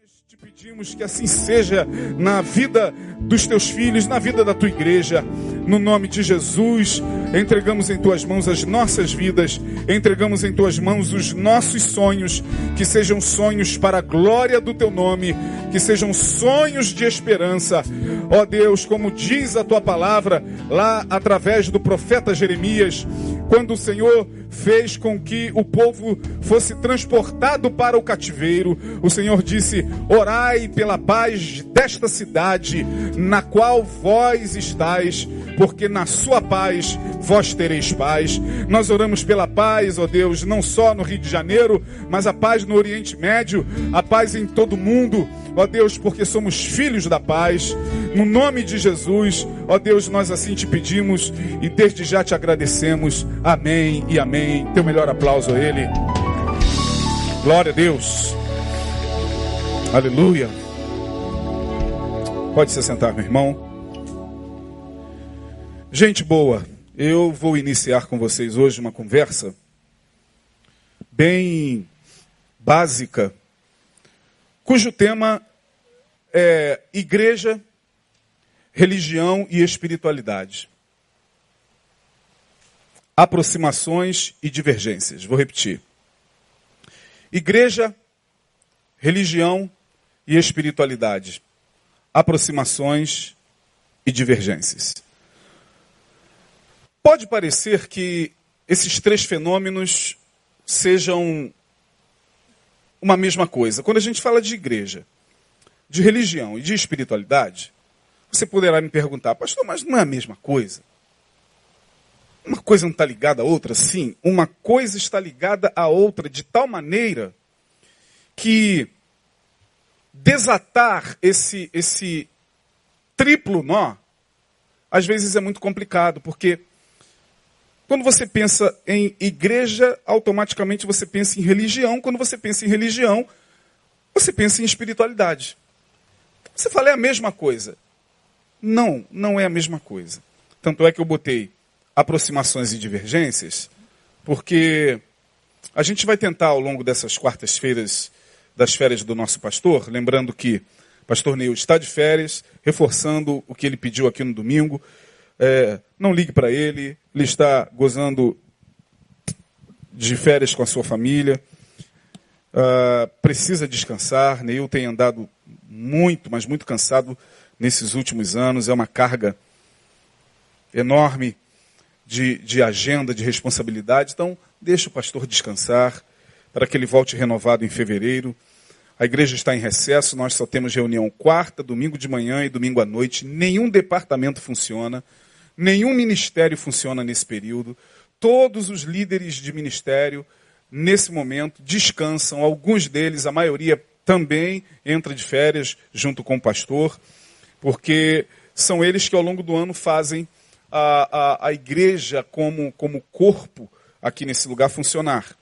Nós te pedimos que assim seja na vida dos teus filhos, na vida da tua igreja. No nome de Jesus, entregamos em tuas mãos as nossas vidas, entregamos em tuas mãos os nossos sonhos, que sejam sonhos para a glória do teu nome, que sejam sonhos de esperança. Ó Deus, como diz a tua palavra lá através do profeta Jeremias, quando o Senhor fez com que o povo fosse transportado para o cativeiro, o Senhor disse: Orai pela paz desta cidade, na qual vós estáis, porque na sua paz vós tereis paz. Nós oramos pela paz, ó Deus, não só no Rio de Janeiro, mas a paz no Oriente Médio, a paz em todo o mundo, ó Deus, porque somos filhos da paz. No nome de Jesus, ó Deus, nós assim te pedimos e desde já te agradecemos. Amém e amém. Teu melhor aplauso a Ele. Glória a Deus. Aleluia. Pode se sentar, meu irmão. Gente boa, eu vou iniciar com vocês hoje uma conversa bem básica, cujo tema é igreja, religião e espiritualidade. Aproximações e divergências. Vou repetir. Igreja, religião e espiritualidade. Aproximações e divergências. Pode parecer que esses três fenômenos sejam uma mesma coisa. Quando a gente fala de igreja, de religião e de espiritualidade, você poderá me perguntar, pastor, mas não é a mesma coisa? Uma coisa não está ligada à outra? Sim, uma coisa está ligada à outra de tal maneira que desatar esse, esse triplo nó, às vezes é muito complicado, porque quando você pensa em igreja, automaticamente você pensa em religião. Quando você pensa em religião, você pensa em espiritualidade. Você fala, é a mesma coisa. Não, não é a mesma coisa. Tanto é que eu botei aproximações e divergências, porque a gente vai tentar ao longo dessas quartas-feiras das férias do nosso pastor, lembrando que pastor Neil está de férias, reforçando o que ele pediu aqui no domingo. É, não ligue para ele, ele está gozando de férias com a sua família, uh, precisa descansar. Neil tem andado muito, mas muito cansado nesses últimos anos, é uma carga enorme de, de agenda, de responsabilidade. Então, deixa o pastor descansar para que ele volte renovado em fevereiro. A igreja está em recesso, nós só temos reunião quarta, domingo de manhã e domingo à noite. Nenhum departamento funciona. Nenhum ministério funciona nesse período. Todos os líderes de ministério, nesse momento, descansam. Alguns deles, a maioria também, entra de férias junto com o pastor, porque são eles que ao longo do ano fazem a, a, a igreja como, como corpo aqui nesse lugar funcionar.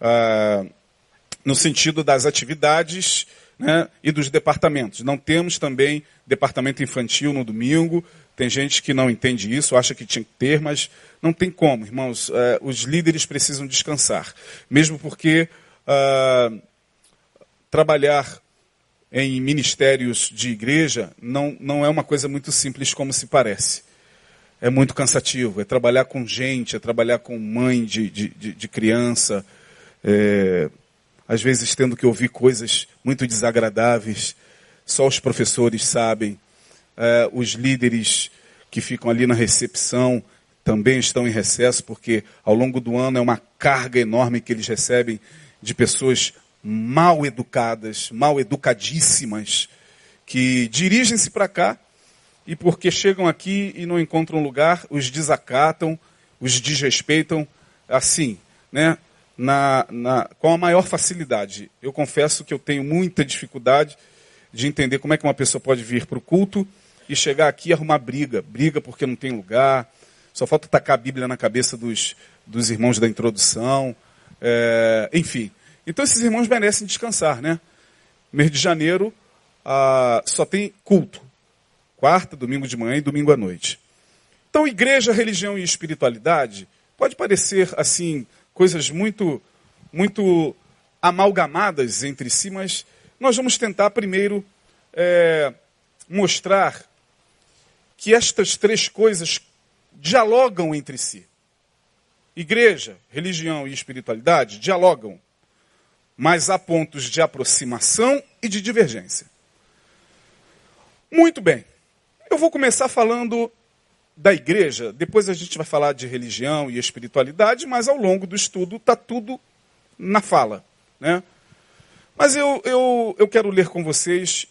Ah, no sentido das atividades né, e dos departamentos. Não temos também departamento infantil no domingo, tem gente que não entende isso, acha que tinha que ter, mas não tem como, irmãos. É, os líderes precisam descansar. Mesmo porque uh, trabalhar em ministérios de igreja não, não é uma coisa muito simples como se parece. É muito cansativo. É trabalhar com gente, é trabalhar com mãe de, de, de, de criança. É, às vezes tendo que ouvir coisas muito desagradáveis. Só os professores sabem Uh, os líderes que ficam ali na recepção também estão em recesso, porque ao longo do ano é uma carga enorme que eles recebem de pessoas mal educadas, mal educadíssimas, que dirigem-se para cá e porque chegam aqui e não encontram lugar, os desacatam, os desrespeitam, assim, né? Na, na, com a maior facilidade. Eu confesso que eu tenho muita dificuldade de entender como é que uma pessoa pode vir para o culto e chegar aqui e arrumar briga. Briga porque não tem lugar. Só falta tacar a Bíblia na cabeça dos, dos irmãos da introdução. É, enfim. Então esses irmãos merecem descansar, né? Mês de janeiro ah, só tem culto. Quarta, domingo de manhã e domingo à noite. Então, igreja, religião e espiritualidade pode parecer assim coisas muito, muito amalgamadas entre si, mas nós vamos tentar primeiro é, mostrar que estas três coisas dialogam entre si. Igreja, religião e espiritualidade dialogam, mas há pontos de aproximação e de divergência. Muito bem. Eu vou começar falando da igreja, depois a gente vai falar de religião e espiritualidade, mas ao longo do estudo está tudo na fala. Né? Mas eu, eu, eu quero ler com vocês,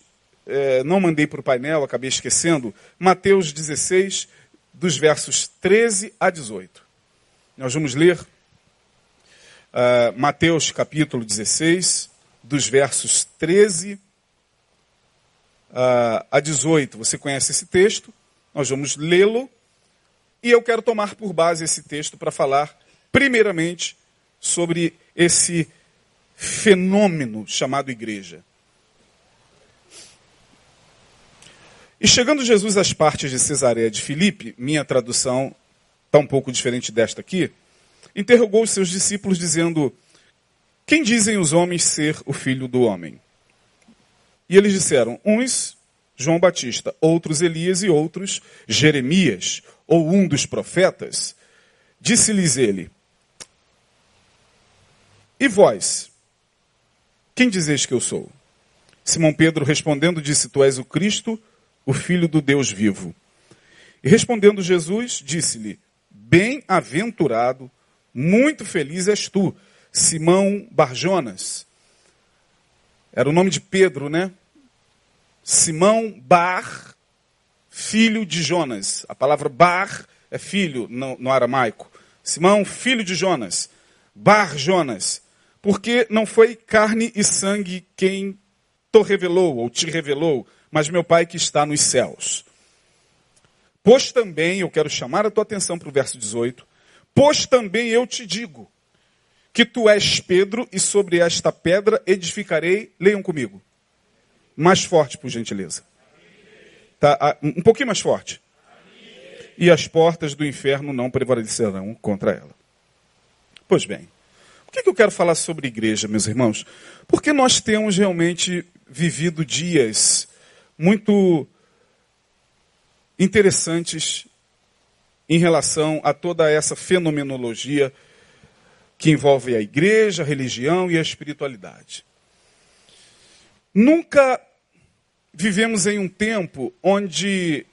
é, não mandei para o painel, acabei esquecendo, Mateus 16, dos versos 13 a 18. Nós vamos ler uh, Mateus capítulo 16, dos versos 13 uh, a 18. Você conhece esse texto, nós vamos lê-lo, e eu quero tomar por base esse texto para falar, primeiramente, sobre esse fenômeno chamado igreja. E chegando Jesus às partes de Cesareia de Filipe, minha tradução está um pouco diferente desta aqui, interrogou os seus discípulos dizendo: Quem dizem os homens ser o filho do homem? E eles disseram: Uns João Batista, outros Elias e outros Jeremias, ou um dos profetas. Disse-lhes ele: E vós? Quem dizeis que eu sou? Simão Pedro respondendo disse: Tu és o Cristo, o Filho do Deus vivo. E respondendo Jesus, disse-lhe: Bem-aventurado, muito feliz és tu, Simão Barjonas. Era o nome de Pedro, né? Simão Bar, filho de Jonas. A palavra Bar é filho no, no aramaico. Simão, filho de Jonas. Bar Jonas porque não foi carne e sangue quem te revelou ou te revelou, mas meu Pai que está nos céus. Pois também, eu quero chamar a tua atenção para o verso 18, pois também eu te digo, que tu és Pedro e sobre esta pedra edificarei, leiam comigo. Mais forte, por gentileza. Tá, um pouquinho mais forte. E as portas do inferno não prevalecerão contra ela. Pois bem, por que, que eu quero falar sobre igreja, meus irmãos? Porque nós temos realmente vivido dias muito interessantes em relação a toda essa fenomenologia que envolve a igreja, a religião e a espiritualidade. Nunca vivemos em um tempo onde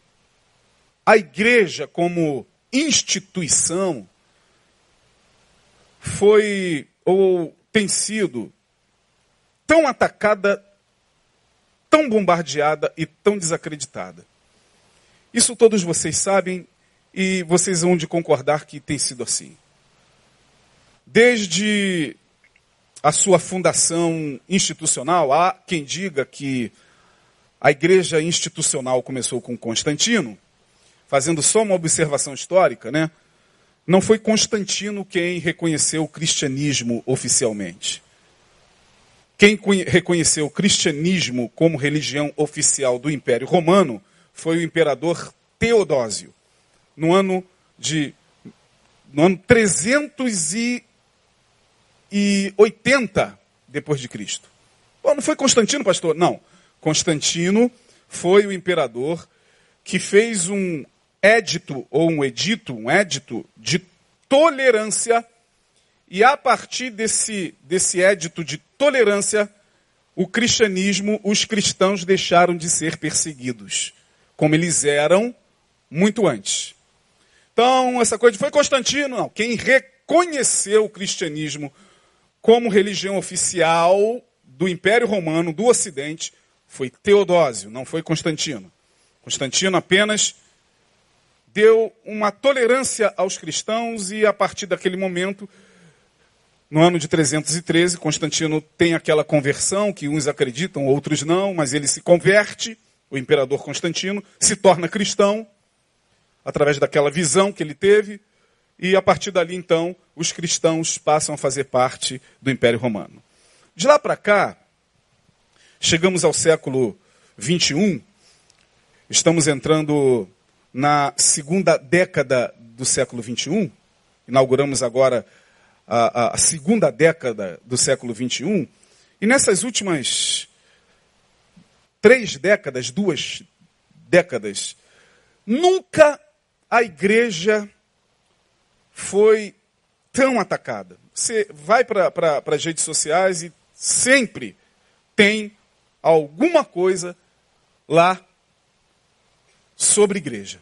a igreja, como instituição, foi ou tem sido tão atacada, tão bombardeada e tão desacreditada. Isso todos vocês sabem e vocês vão de concordar que tem sido assim. Desde a sua fundação institucional, há quem diga que a igreja institucional começou com Constantino, fazendo só uma observação histórica, né? Não foi Constantino quem reconheceu o cristianismo oficialmente. Quem reconheceu o cristianismo como religião oficial do Império Romano foi o imperador Teodósio, no ano de no ano 380 depois de Cristo. Bom, não foi Constantino, pastor? Não. Constantino foi o imperador que fez um édito ou um edito, um édito de tolerância, e a partir desse, desse édito de tolerância, o cristianismo, os cristãos deixaram de ser perseguidos, como eles eram muito antes. Então, essa coisa de foi Constantino, não. Quem reconheceu o cristianismo como religião oficial do Império Romano, do Ocidente, foi Teodósio, não foi Constantino. Constantino apenas deu uma tolerância aos cristãos e a partir daquele momento, no ano de 313, Constantino tem aquela conversão que uns acreditam, outros não, mas ele se converte, o imperador Constantino se torna cristão através daquela visão que ele teve e a partir dali então os cristãos passam a fazer parte do Império Romano. De lá para cá, chegamos ao século 21, estamos entrando na segunda década do século XXI, inauguramos agora a, a, segunda década do século XXI, e nessas últimas três décadas, duas décadas, nunca a igreja foi tão atacada. Você vai para as redes sociais e sempre tem alguma coisa lá sobre igreja,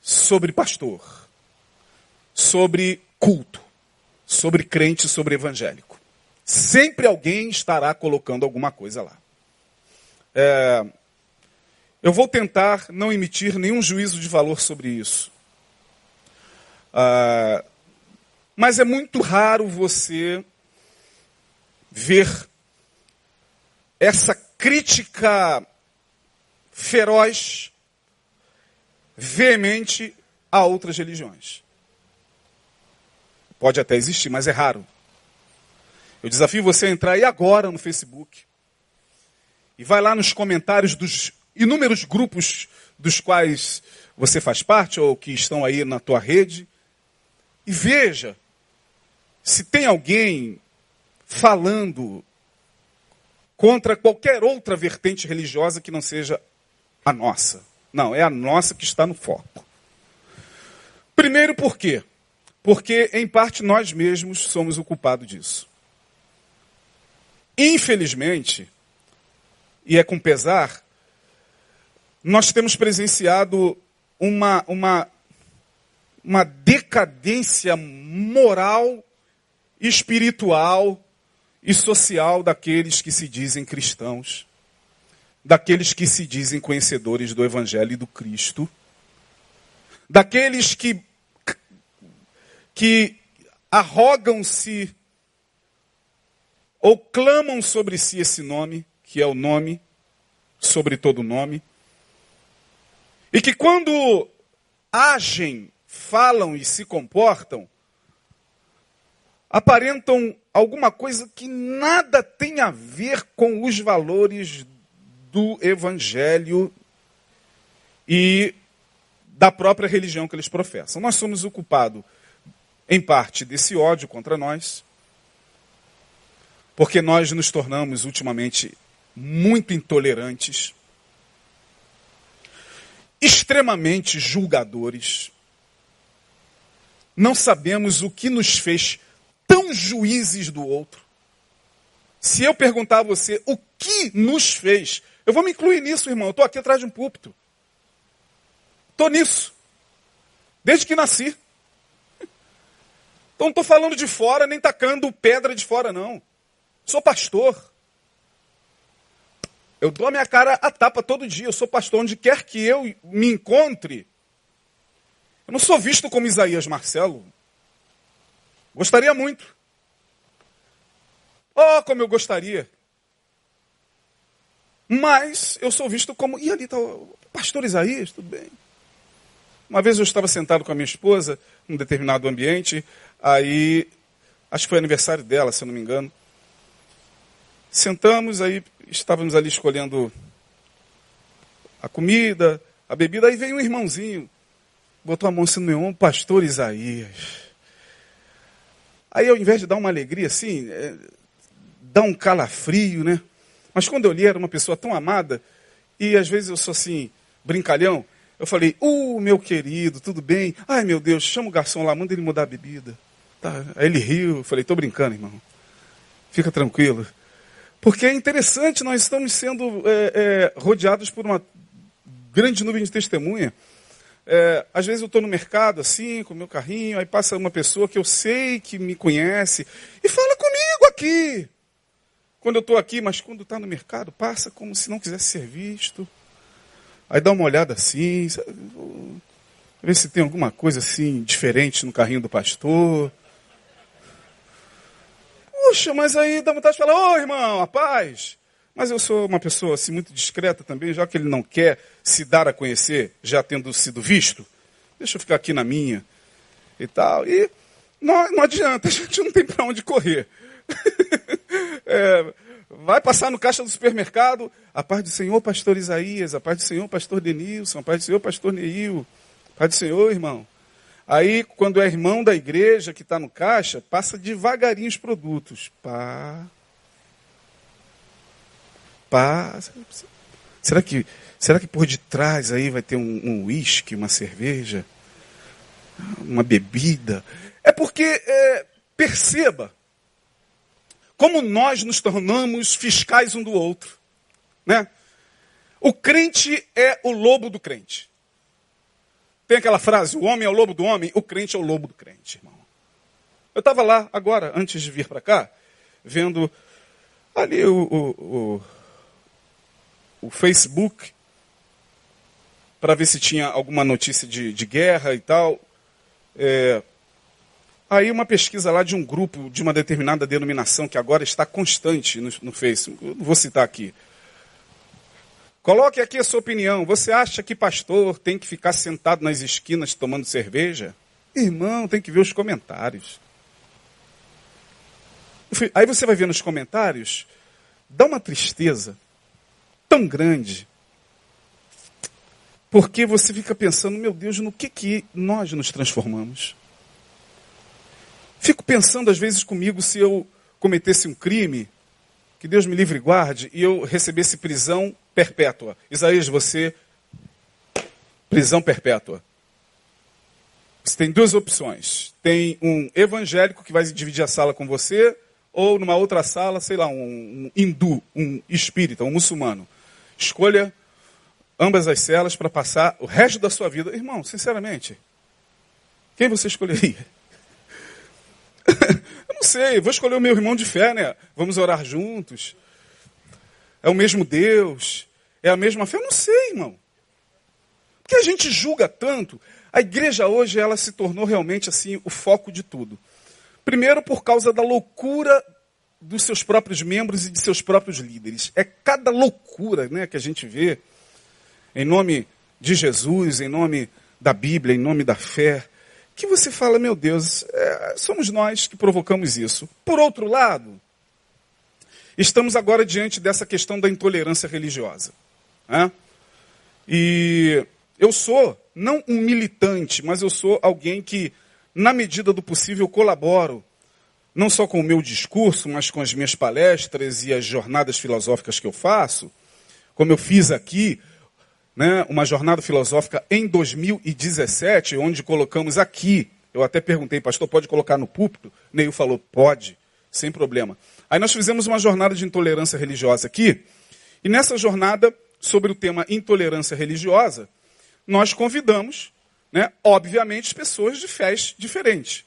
sobre pastor, sobre culto, sobre crente, sobre evangélico. Sempre alguém estará colocando alguma coisa lá. É, eu vou tentar não emitir nenhum juízo de valor sobre isso. Ah, mas é muito raro você ver essa crítica feroz, veemente a outras religiões. Pode até existir, mas é raro. Eu desafio você a entrar aí agora no Facebook e vai lá nos comentários dos inúmeros grupos dos quais você faz parte ou que estão aí na tua rede e veja se tem alguém falando contra qualquer outra vertente religiosa que não seja a nossa. Não, é a nossa que está no foco. Primeiro por quê? Porque, em parte, nós mesmos somos o culpado disso. Infelizmente, e é com pesar, nós temos presenciado uma, uma, uma decadência moral, espiritual e social daqueles que se dizem cristãos, daqueles que se dizem conhecedores do Evangelho e do Cristo, daqueles que, que arrogam-se ou clamam sobre si esse nome, que é o nome sobre todo nome, e que quando agem, falam e se comportam, aparentam alguma coisa que nada tem a ver com os valores do Evangelho e da própria religião que eles professam. Nós somos o culpado, em parte, desse ódio contra nós, porque nós nos tornamos ultimamente muito intolerantes extremamente julgadores. Não sabemos o que nos fez tão juízes do outro. Se eu perguntar a você o que nos fez, eu vou me incluir nisso, irmão. Eu estou aqui atrás de um púlpito. Estou nisso. Desde que nasci. Então não estou falando de fora, nem tacando pedra de fora, não. Sou pastor. Eu dou a minha cara a tapa todo dia. Eu sou pastor onde quer que eu me encontre. Eu não sou visto como Isaías Marcelo. Gostaria muito. Oh, como eu gostaria. Mas eu sou visto como. E ali está o pastor Isaías, tudo bem. Uma vez eu estava sentado com a minha esposa, num determinado ambiente, aí, acho que foi aniversário dela, se eu não me engano. Sentamos, aí estávamos ali escolhendo a comida, a bebida, aí veio um irmãozinho, botou a mão assim no meu ombro, pastor Isaías. Aí ao invés de dar uma alegria assim, é, dá um calafrio, né? Mas quando eu li, era uma pessoa tão amada, e às vezes eu sou assim, brincalhão, eu falei, uh, meu querido, tudo bem? Ai meu Deus, chama o garçom lá, manda ele mudar a bebida. Tá. Aí ele riu, eu falei, tô brincando, irmão. Fica tranquilo. Porque é interessante, nós estamos sendo é, é, rodeados por uma grande nuvem de testemunha. É, às vezes eu estou no mercado assim, com meu carrinho, aí passa uma pessoa que eu sei que me conhece e fala comigo aqui. Quando eu estou aqui, mas quando está no mercado, passa como se não quisesse ser visto. Aí dá uma olhada assim, ver se tem alguma coisa assim diferente no carrinho do pastor. Puxa, mas aí dá vontade de falar, ô irmão, a paz. Mas eu sou uma pessoa assim muito discreta também, já que ele não quer se dar a conhecer, já tendo sido visto. Deixa eu ficar aqui na minha e tal. E não, não adianta, a gente não tem para onde correr. é, vai passar no caixa do supermercado, a paz do Senhor, pastor Isaías, a paz do Senhor, pastor Denilson, a paz do Senhor, pastor Neil, a paz do Senhor, irmão. Aí, quando é irmão da igreja que está no caixa, passa devagarinho os produtos. Pá. Pá. Será que, será que por detrás aí vai ter um uísque, um uma cerveja, uma bebida? É porque, é, perceba, como nós nos tornamos fiscais um do outro. Né? O crente é o lobo do crente. Tem aquela frase, o homem é o lobo do homem, o crente é o lobo do crente, irmão. Eu estava lá agora, antes de vir para cá, vendo ali o, o, o, o Facebook, para ver se tinha alguma notícia de, de guerra e tal. É, aí uma pesquisa lá de um grupo de uma determinada denominação que agora está constante no, no Facebook, não vou citar aqui. Coloque aqui a sua opinião. Você acha que pastor tem que ficar sentado nas esquinas tomando cerveja? Irmão, tem que ver os comentários. Aí você vai ver nos comentários, dá uma tristeza tão grande. Porque você fica pensando, meu Deus, no que, que nós nos transformamos? Fico pensando às vezes comigo se eu cometesse um crime, que Deus me livre e guarde, e eu recebesse prisão perpétua. Isaías, você, prisão perpétua. Você tem duas opções. Tem um evangélico que vai dividir a sala com você, ou numa outra sala, sei lá, um, um hindu, um espírita, um muçulmano. Escolha ambas as celas para passar o resto da sua vida. Irmão, sinceramente, quem você escolheria? Eu não sei, vou escolher o meu irmão de fé, né? Vamos orar juntos. É o mesmo Deus, é a mesma fé. Eu não sei, irmão. Porque a gente julga tanto. A igreja hoje ela se tornou realmente assim o foco de tudo. Primeiro, por causa da loucura dos seus próprios membros e de seus próprios líderes. É cada loucura né, que a gente vê em nome de Jesus, em nome da Bíblia, em nome da fé, que você fala, meu Deus, é, somos nós que provocamos isso. Por outro lado, estamos agora diante dessa questão da intolerância religiosa. Né? E eu sou, não um militante, mas eu sou alguém que na medida do possível, colaboro, não só com o meu discurso, mas com as minhas palestras e as jornadas filosóficas que eu faço, como eu fiz aqui, né, uma jornada filosófica em 2017, onde colocamos aqui, eu até perguntei, pastor, pode colocar no púlpito? Neil falou, pode, sem problema. Aí nós fizemos uma jornada de intolerância religiosa aqui, e nessa jornada, sobre o tema intolerância religiosa, nós convidamos né, obviamente, pessoas de fés diferentes.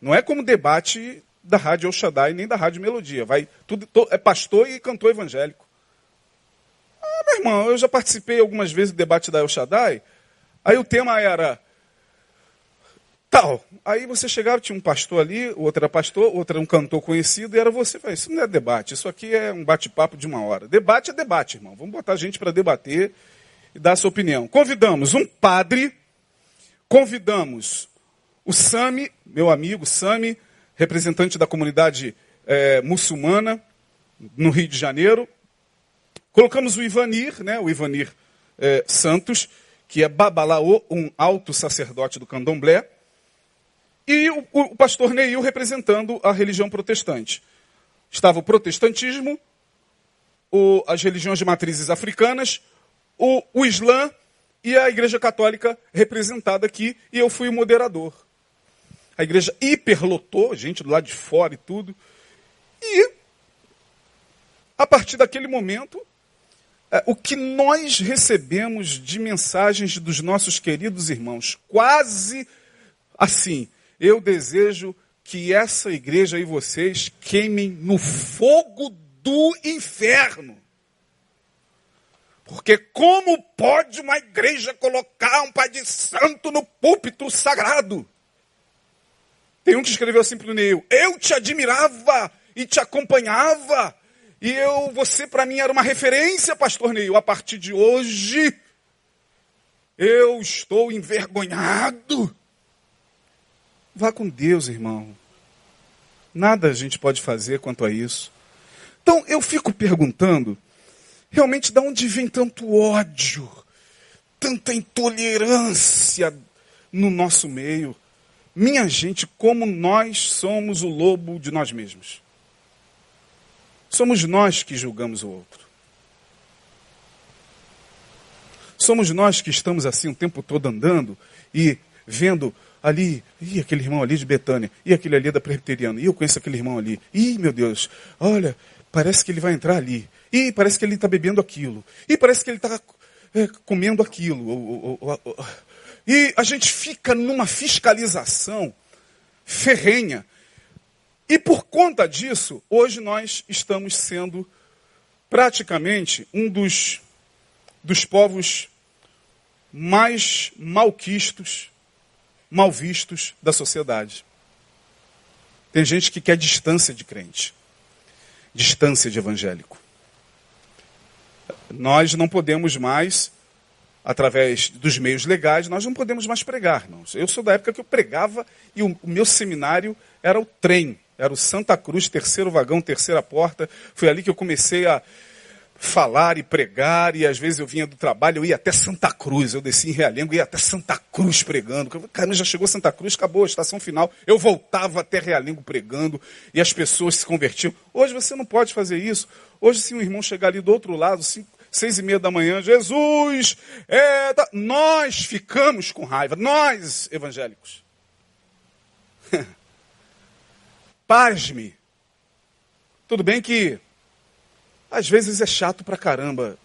Não é como debate da Rádio El Shaddai nem da Rádio Melodia. Vai, tudo, to, é pastor e cantor evangélico. Ah, meu irmão, eu já participei algumas vezes do debate da El Shaddai. Aí o tema era tal. Aí você chegava, tinha um pastor ali, outro era pastor, outro era um cantor conhecido, e era você. Falei, isso não é debate, isso aqui é um bate-papo de uma hora. Debate é debate, irmão. Vamos botar gente para debater e dar a sua opinião. Convidamos um padre convidamos o Sami, meu amigo Sami, representante da comunidade é, muçulmana no Rio de Janeiro. Colocamos o Ivanir, né, o Ivanir é, Santos, que é Babalaô, um alto sacerdote do candomblé. E o, o pastor Neil representando a religião protestante. Estava o protestantismo, o, as religiões de matrizes africanas, o, o Islã e a Igreja Católica representada aqui, e eu fui o moderador. A igreja hiperlotou, gente do lado de fora e tudo. E, a partir daquele momento, é, o que nós recebemos de mensagens dos nossos queridos irmãos, quase assim, eu desejo que essa igreja e vocês queimem no fogo do inferno. Porque como pode uma igreja colocar um pai de santo no púlpito sagrado? Tem um que escreveu assim para o Neil: Eu te admirava e te acompanhava. E eu, você para mim era uma referência, pastor Neil. A partir de hoje, eu estou envergonhado. Vá com Deus, irmão. Nada a gente pode fazer quanto a isso. Então eu fico perguntando Realmente, de onde vem tanto ódio, tanta intolerância no nosso meio? Minha gente, como nós somos o lobo de nós mesmos. Somos nós que julgamos o outro. Somos nós que estamos assim o tempo todo andando e vendo ali, e aquele irmão ali de Betânia, e aquele ali da Presbiteriana, e eu conheço aquele irmão ali. Ih, meu Deus, olha, parece que ele vai entrar ali. E parece que ele está bebendo aquilo. E parece que ele está é, comendo aquilo. E a gente fica numa fiscalização ferrenha. E por conta disso, hoje nós estamos sendo praticamente um dos, dos povos mais malquistos, mal vistos da sociedade. Tem gente que quer distância de crente, distância de evangélico. Nós não podemos mais, através dos meios legais, nós não podemos mais pregar. Não. Eu sou da época que eu pregava e o, o meu seminário era o trem, era o Santa Cruz, terceiro vagão, terceira porta. Foi ali que eu comecei a falar e pregar, e às vezes eu vinha do trabalho, eu ia até Santa Cruz, eu descia em Realengo, ia até Santa Cruz pregando. Caramba, já chegou Santa Cruz, acabou a estação final. Eu voltava até Realengo pregando, e as pessoas se convertiam. Hoje você não pode fazer isso. Hoje, se um irmão chegar ali do outro lado, cinco, seis e meia da manhã, Jesus, é da... nós ficamos com raiva, nós evangélicos. Pasme. Tudo bem que às vezes é chato pra caramba.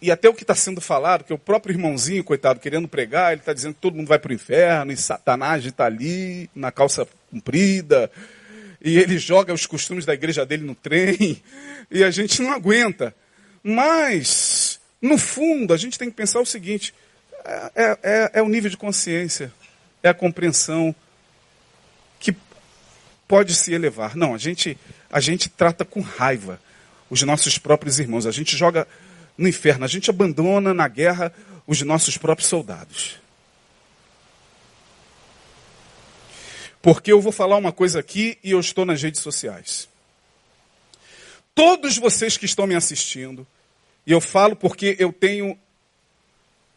E até o que está sendo falado, que o próprio irmãozinho, coitado, querendo pregar, ele está dizendo que todo mundo vai para o inferno, e Satanás está ali, na calça comprida, e ele joga os costumes da igreja dele no trem, e a gente não aguenta. Mas, no fundo, a gente tem que pensar o seguinte: é, é, é, é o nível de consciência, é a compreensão que pode se elevar. Não, a gente a gente trata com raiva os nossos próprios irmãos. A gente joga no inferno, a gente abandona na guerra os nossos próprios soldados. Porque eu vou falar uma coisa aqui e eu estou nas redes sociais. Todos vocês que estão me assistindo, e eu falo porque eu tenho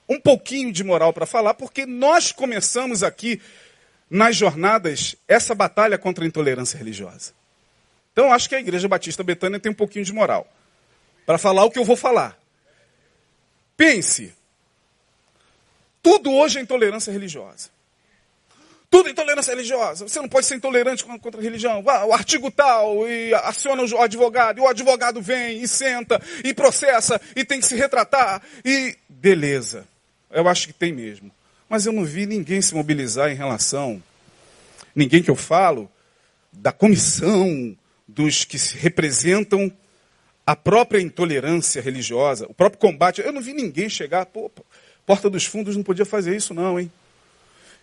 um pouquinho de moral para falar, porque nós começamos aqui nas jornadas essa batalha contra a intolerância religiosa. Então, acho que a Igreja Batista Betânia tem um pouquinho de moral para falar o que eu vou falar. Pense. Tudo hoje é intolerância religiosa. Tudo intolerância religiosa. Você não pode ser intolerante contra a religião. O artigo tal, e aciona o advogado, e o advogado vem e senta, e processa, e tem que se retratar. E beleza. Eu acho que tem mesmo. Mas eu não vi ninguém se mobilizar em relação, ninguém que eu falo, da comissão dos que representam a própria intolerância religiosa, o próprio combate. Eu não vi ninguém chegar, pô, Porta dos Fundos não podia fazer isso não, hein?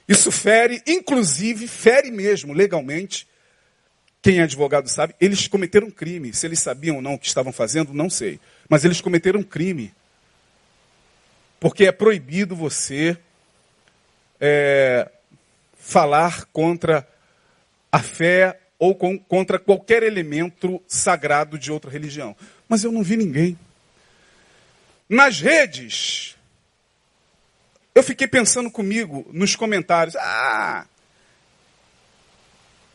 Isso fere, inclusive, fere mesmo, legalmente, quem é advogado sabe, eles cometeram crime. Se eles sabiam ou não o que estavam fazendo, não sei. Mas eles cometeram crime. Porque é proibido você é, falar contra a fé ou com, contra qualquer elemento sagrado de outra religião. Mas eu não vi ninguém. Nas redes, eu fiquei pensando comigo nos comentários. Ah,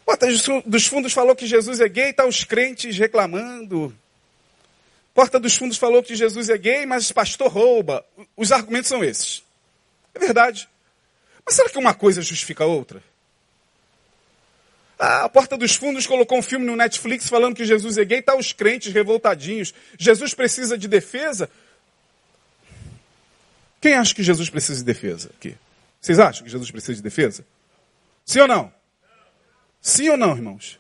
Porta dos Fundos falou que Jesus é gay, tá os crentes reclamando. Porta dos Fundos falou que Jesus é gay, mas pastor rouba. Os argumentos são esses. É verdade. Mas será que uma coisa justifica a outra? A Porta dos Fundos colocou um filme no Netflix falando que Jesus é gay, tá os crentes revoltadinhos. Jesus precisa de defesa? Quem acha que Jesus precisa de defesa aqui? Vocês acham que Jesus precisa de defesa? Sim ou não? Sim ou não, irmãos?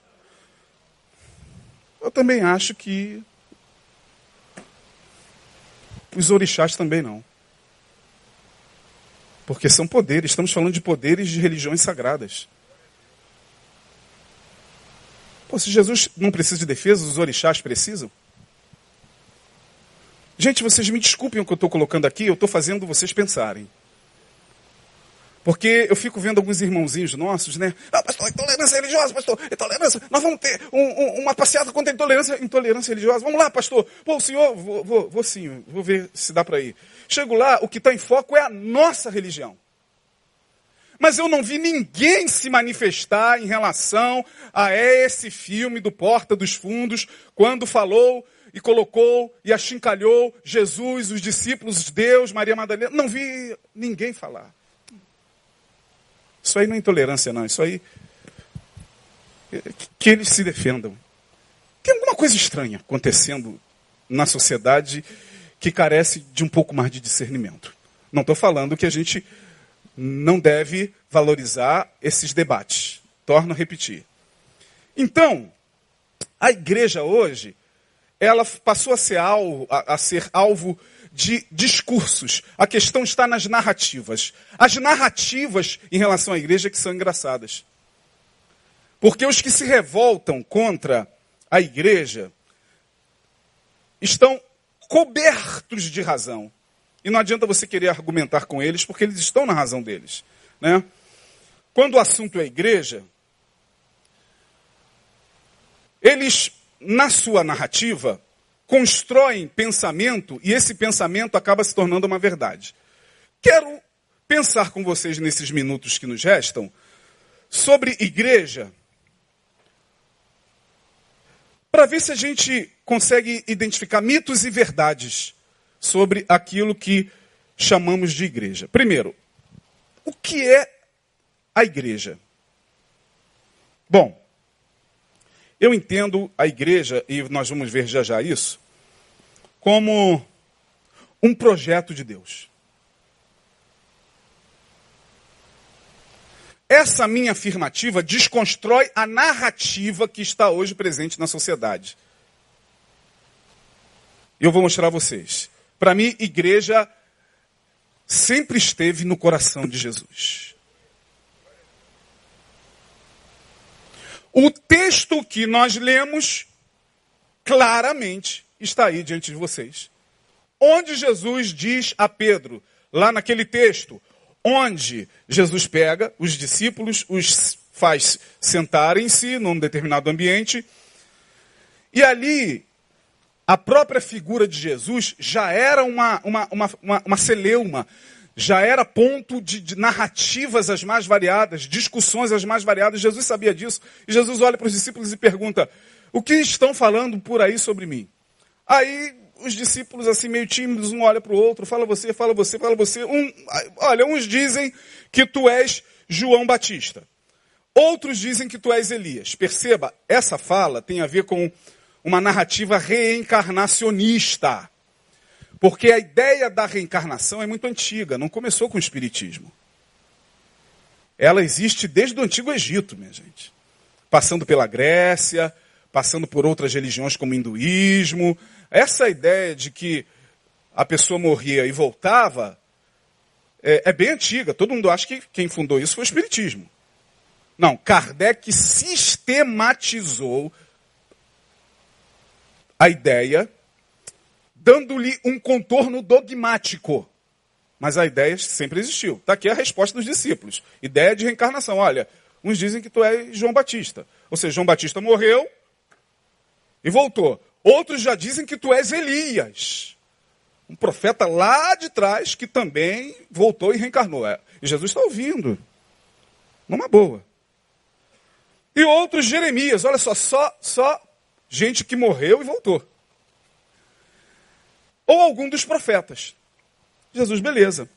Eu também acho que os orixás também não. Porque são poderes, estamos falando de poderes de religiões sagradas. Pô, se Jesus não precisa de defesa, os orixás precisam? Gente, vocês me desculpem o que eu estou colocando aqui, eu estou fazendo vocês pensarem. Porque eu fico vendo alguns irmãozinhos nossos, né? Ah, pastor, intolerância religiosa, pastor, intolerância. Nós vamos ter um, um, uma passeata contra a intolerância, intolerância religiosa. Vamos lá, pastor. Pô, o senhor, vou, vou, vou sim, vou ver se dá para ir. Chego lá, o que está em foco é a nossa religião. Mas eu não vi ninguém se manifestar em relação a esse filme do Porta dos Fundos, quando falou e colocou e achincalhou Jesus, os discípulos, Deus, Maria Madalena. Não vi ninguém falar. Isso aí não é intolerância, não. Isso aí. Que eles se defendam. Tem alguma coisa estranha acontecendo na sociedade que carece de um pouco mais de discernimento. Não estou falando que a gente não deve valorizar esses debates. Torno a repetir. Então, a igreja hoje, ela passou a ser alvo, a, a ser alvo de discursos. A questão está nas narrativas. As narrativas em relação à igreja que são engraçadas. Porque os que se revoltam contra a igreja estão cobertos de razão. E não adianta você querer argumentar com eles, porque eles estão na razão deles. Né? Quando o assunto é igreja, eles, na sua narrativa, constroem pensamento e esse pensamento acaba se tornando uma verdade. Quero pensar com vocês nesses minutos que nos restam sobre igreja, para ver se a gente consegue identificar mitos e verdades sobre aquilo que chamamos de igreja. Primeiro, o que é a igreja? Bom, eu entendo a igreja, e nós vamos ver já já isso, como um projeto de Deus. Essa minha afirmativa desconstrói a narrativa que está hoje presente na sociedade. Eu vou mostrar a vocês. Para mim, igreja sempre esteve no coração de Jesus. O texto que nós lemos claramente está aí diante de vocês. Onde Jesus diz a Pedro, lá naquele texto, onde Jesus pega os discípulos, os faz sentarem-se num determinado ambiente, e ali a própria figura de Jesus já era uma, uma, uma, uma, uma celeuma, já era ponto de, de, narrativas as mais variadas, discussões as mais variadas. Jesus sabia disso. E Jesus olha para os discípulos e pergunta: O que estão falando por aí sobre mim? Aí os discípulos, assim, meio tímidos, um olha para o outro, fala você, fala você, fala você. Um, olha, uns dizem que tu és João Batista. Outros dizem que tu és Elias. Perceba, essa fala tem a ver com uma narrativa reencarnacionista. Porque a ideia da reencarnação é muito antiga, não começou com o Espiritismo. Ela existe desde o Antigo Egito, minha gente. Passando pela Grécia, passando por outras religiões como o hinduísmo. Essa ideia de que a pessoa morria e voltava é, é bem antiga. Todo mundo acha que quem fundou isso foi o Espiritismo. Não, Kardec sistematizou a ideia, dando-lhe um contorno dogmático. Mas a ideia sempre existiu. Está aqui a resposta dos discípulos. Ideia de reencarnação. Olha, uns dizem que tu és João Batista. Ou seja, João Batista morreu e voltou. Outros já dizem que tu és Elias. Um profeta lá de trás que também voltou e reencarnou. É, e Jesus está ouvindo. Numa boa. E outros Jeremias. Olha só, só, só gente que morreu e voltou. Ou algum dos profetas. Jesus, beleza.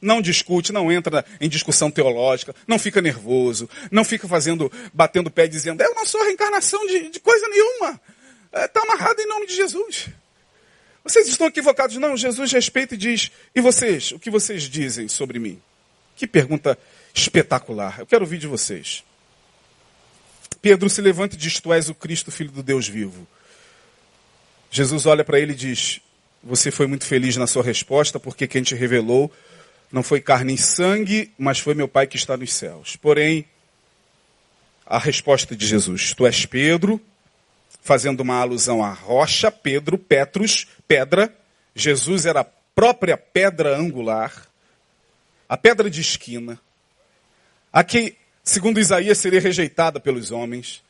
Não discute, não entra em discussão teológica, não fica nervoso, não fica fazendo, batendo pé dizendo, eu não sou a reencarnação de, de coisa nenhuma. Está é, amarrado em nome de Jesus. Vocês estão equivocados. Não, Jesus respeita e diz, e vocês, o que vocês dizem sobre mim? Que pergunta espetacular. Eu quero ouvir de vocês. Pedro se levanta e diz: Tu és o Cristo, filho do Deus vivo. Jesus olha para ele e diz: Você foi muito feliz na sua resposta, porque quem te revelou não foi carne e sangue, mas foi meu Pai que está nos céus. Porém, a resposta de Jesus: Tu és Pedro, fazendo uma alusão à rocha, Pedro, Petrus, pedra. Jesus era a própria pedra angular, a pedra de esquina, a que segundo Isaías, seria rejeitada pelos homens.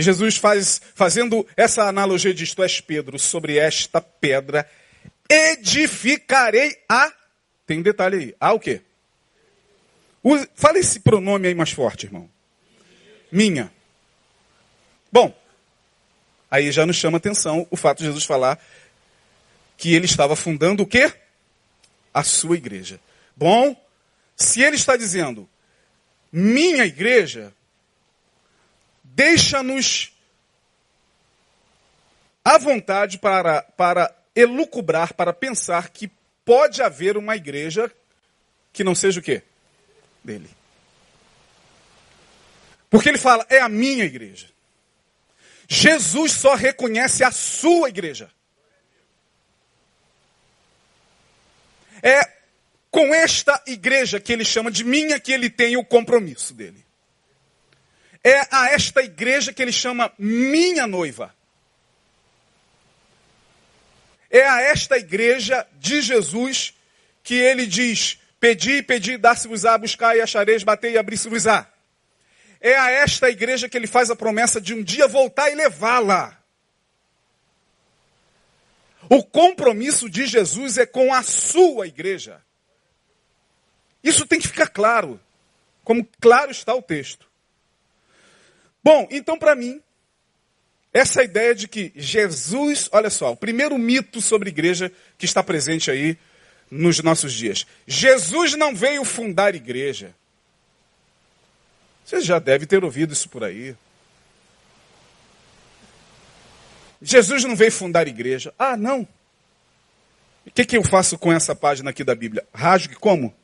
E Jesus faz, fazendo essa analogia, diz: Tu és Pedro, sobre esta pedra edificarei a. Tem um detalhe aí. A o quê? Fala esse pronome aí mais forte, irmão. Minha. Bom, Aí já nos chama atenção o fato de Jesus falar que ele estava fundando o quê? A sua igreja. Bom, se ele está dizendo minha igreja, deixa-nos à vontade para, para elucubrar, para pensar que pode haver uma igreja que não seja o quê? Dele. Porque ele fala, é a minha igreja. Jesus só reconhece a sua igreja. É com esta igreja que ele chama de minha que ele tem o compromisso dele. É a esta igreja que ele chama minha noiva. É a esta igreja de Jesus que ele diz: Pedi, pedi, dar-se-vos-á, buscar e achareis, bater e abrir-se-vos-á. É a esta igreja que ele faz a promessa de um dia voltar e levá-la. O compromisso de Jesus é com a sua igreja. Isso tem que ficar claro, como claro está o texto. Bom, então para mim, essa ideia de que Jesus, olha só, o primeiro mito sobre igreja que está presente aí nos nossos dias. Jesus não veio fundar igreja. Você já deve ter ouvido isso por aí. Jesus não veio fundar igreja. Ah, não. O que, que eu faço com essa página aqui da Bíblia? Rasgue como?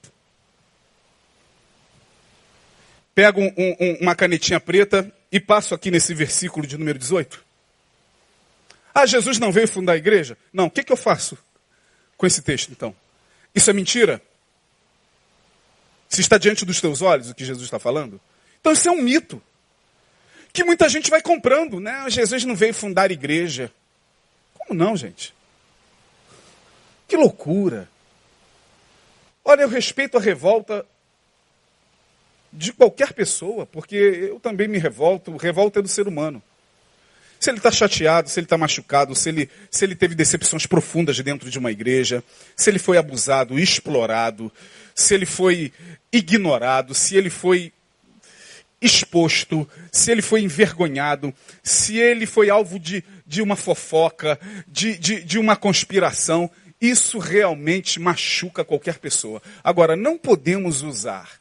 Pego um, um, uma canetinha preta e passo aqui nesse versículo de número 18. Ah, Jesus não veio fundar a igreja? Não. O que, que eu faço com esse texto, então? Isso é mentira? Se está diante dos teus olhos o que Jesus está falando? Então isso é um mito. Que muita gente vai comprando, né? Ah, Jesus não veio fundar igreja. Como não, gente? Que loucura. Olha, eu respeito a revolta de qualquer pessoa, porque eu também me revolto, revolta é do ser humano. Se ele está chateado, se ele está machucado, se ele, se ele teve decepções profundas dentro de uma igreja, se ele foi abusado, explorado, se ele foi ignorado, se ele foi exposto, se ele foi envergonhado, se ele foi alvo de, de uma fofoca, de, de, de uma conspiração, isso realmente machuca qualquer pessoa. Agora, não podemos usar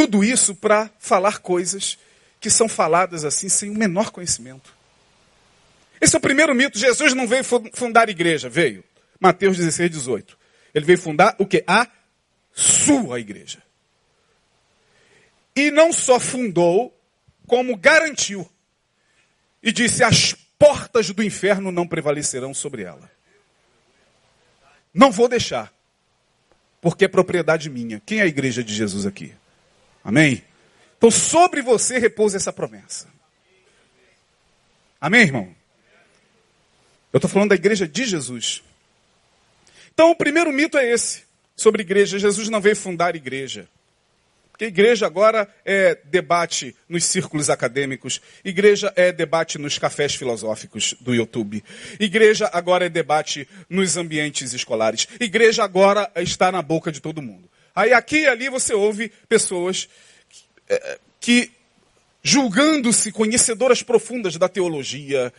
tudo isso para falar coisas que são faladas assim sem o menor conhecimento. Esse é o primeiro mito. Jesus não veio fundar igreja, veio. Mateus 16, 18. Ele veio fundar o que? A sua igreja. E não só fundou, como garantiu. E disse: as portas do inferno não prevalecerão sobre ela. Não vou deixar. Porque é propriedade minha. Quem é a igreja de Jesus aqui? Amém? Então sobre você repousa essa promessa. Amém, irmão? Eu estou falando da igreja de Jesus. Então o primeiro mito é esse, sobre igreja. Jesus não veio fundar igreja. Porque igreja agora é debate nos círculos acadêmicos, igreja é debate nos cafés filosóficos do YouTube, igreja agora é debate nos ambientes escolares, igreja agora está na boca de todo mundo. Aí aqui e ali você ouve pessoas que, que julgando-se conhecedoras profundas da teologia,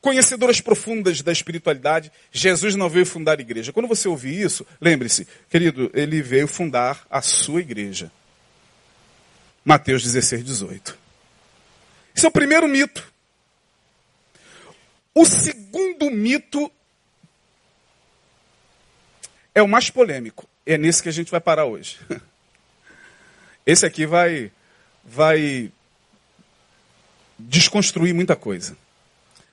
conhecedoras profundas da espiritualidade, Jesus não veio fundar a igreja. Quando você ouvir isso, lembre-se, querido, ele veio fundar a sua igreja. Mateus 16, 18. Esse é o primeiro mito. O segundo mito é o mais polêmico. É nesse que a gente vai parar hoje. Esse aqui vai, vai desconstruir muita coisa.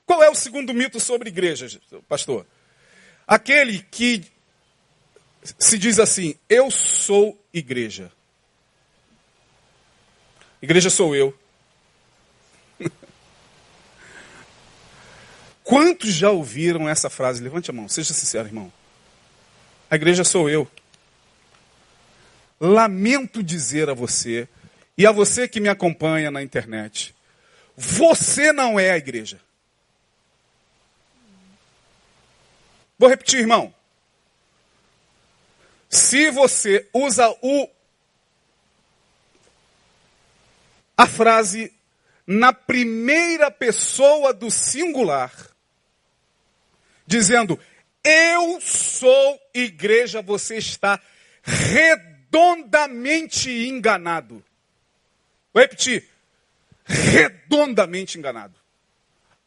Qual é o segundo mito sobre igreja, pastor? Aquele que se diz assim: Eu sou igreja. Igreja sou eu. Quantos já ouviram essa frase? Levante a mão, seja sincero, irmão. A igreja sou eu lamento dizer a você, e a você que me acompanha na internet, você não é a igreja. Vou repetir, irmão. Se você usa o a frase na primeira pessoa do singular, dizendo: Eu sou igreja, você está redondamente enganado. Vou repetir: redondamente enganado.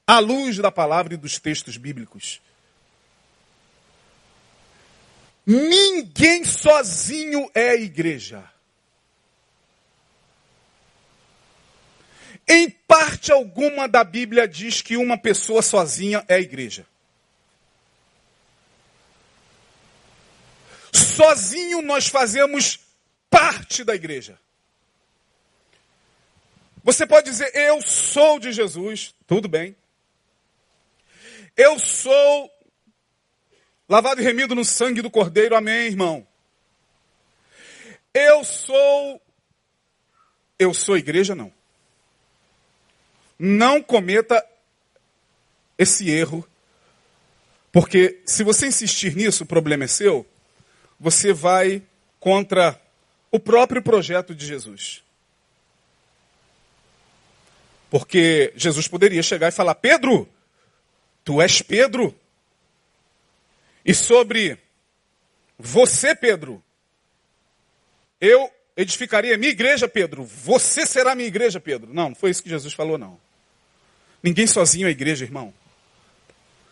À luz da palavra e dos textos bíblicos. Ninguém sozinho é igreja. Em parte alguma da Bíblia diz que uma pessoa sozinha é igreja. Sozinho nós fazemos parte da igreja. Você pode dizer, eu sou de Jesus, tudo bem. Eu sou lavado e remido no sangue do Cordeiro, amém, irmão. Eu sou. Eu sou igreja, não. Não cometa esse erro, porque se você insistir nisso, o problema é seu, você vai contra o próprio projeto de Jesus. Porque Jesus poderia chegar e falar: Pedro, tu és Pedro. E sobre você, Pedro, eu edificaria minha igreja, Pedro. Você será minha igreja, Pedro. Não, não foi isso que Jesus falou, não. Ninguém sozinho é igreja, irmão.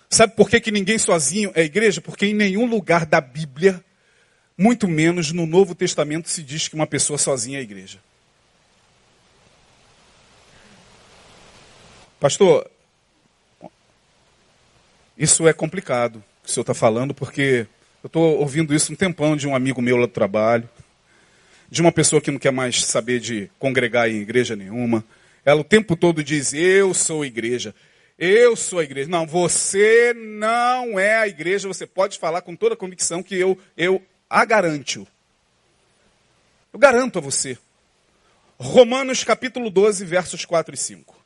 Sabe por que, que ninguém sozinho é igreja? Porque em nenhum lugar da Bíblia, muito menos no Novo Testamento, se diz que uma pessoa sozinha é igreja. Pastor, isso é complicado que o senhor está falando, porque eu estou ouvindo isso um tempão de um amigo meu lá do trabalho, de uma pessoa que não quer mais saber de congregar em igreja nenhuma. Ela o tempo todo diz: Eu sou igreja, eu sou a igreja. Não, você não é a igreja, você pode falar com toda a convicção que eu, eu a garanto. Eu garanto a você. Romanos capítulo 12, versos 4 e 5.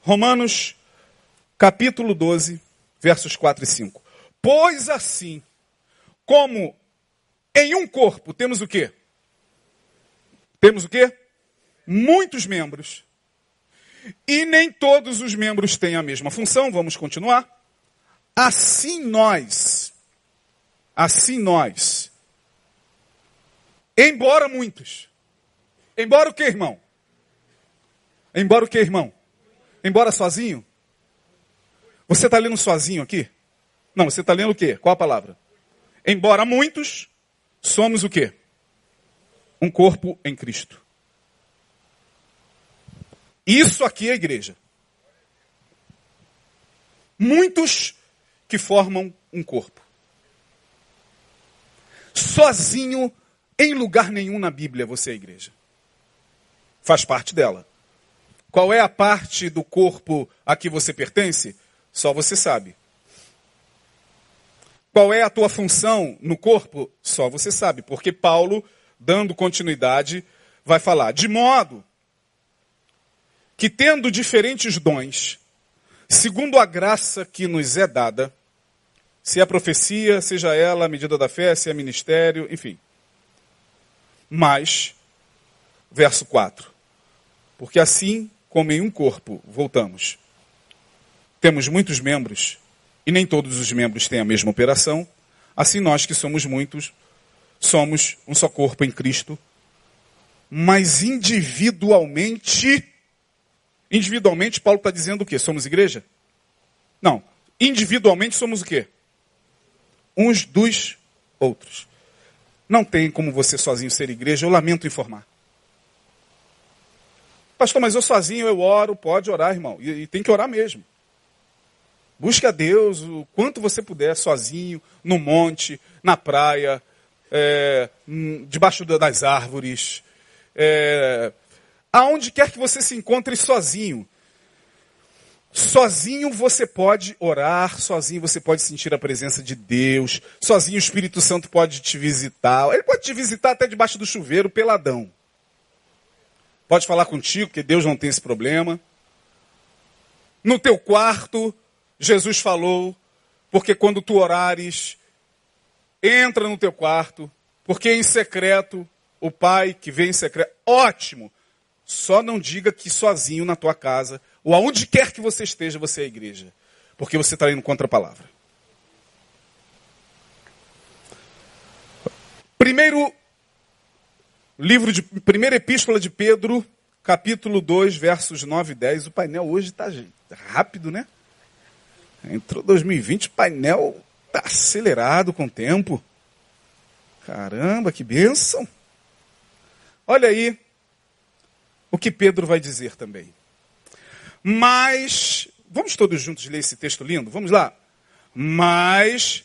Romanos, capítulo 12, versos 4 e 5. Pois assim, como em um corpo temos o quê? Temos o quê? Muitos membros. E nem todos os membros têm a mesma função. Vamos continuar. Assim nós, assim nós, embora muitos, embora o que, irmão? Embora o que, irmão? Embora sozinho? Você está lendo sozinho aqui? Não, você está lendo o quê? Qual a palavra? Embora muitos, somos o quê? Um corpo em Cristo. Isso aqui é igreja. Muitos que formam um corpo. Sozinho, em lugar nenhum na Bíblia, você é igreja. Faz parte dela. Qual é a parte do corpo a que você pertence? Só você sabe. Qual é a tua função no corpo? Só você sabe, porque Paulo, dando continuidade, vai falar: de modo que, tendo diferentes dons, segundo a graça que nos é dada, se é profecia, seja ela a medida da fé, se é ministério, enfim. Mas, verso 4: porque assim como em um corpo, voltamos. Temos muitos membros e nem todos os membros têm a mesma operação. Assim nós que somos muitos, somos um só corpo em Cristo, mas individualmente, individualmente Paulo está dizendo o quê? Somos igreja? Não. Individualmente somos o quê? Uns dos outros. Não tem como você sozinho ser igreja, eu lamento informar. Pastor, mas eu sozinho eu oro, pode orar, irmão. E, e, tem que orar mesmo. Busque a Deus o quanto você puder, sozinho, no monte, na praia, é, debaixo das árvores, é, aonde quer que você se encontre sozinho. Sozinho você pode orar, sozinho você pode sentir a presença de Deus, sozinho o Espírito Santo pode te visitar. Ele pode te visitar até debaixo do chuveiro, peladão. Pode falar contigo, que Deus não tem esse problema. No teu quarto, Jesus falou, porque quando tu orares, entra no teu quarto, porque em secreto, o Pai que vem em secreto, ótimo. Só não diga que sozinho na tua casa, ou aonde quer que você esteja, você é a igreja. Porque você está indo contra a palavra. Primeiro livro de primeira epístola de Pedro, capítulo 2, versos 9 e 10. O painel hoje está rápido, né? Entrou 2020, o painel está acelerado com o tempo. Caramba, que bênção! Olha aí o que Pedro vai dizer também. Mas, vamos todos juntos ler esse texto lindo? Vamos lá. Mas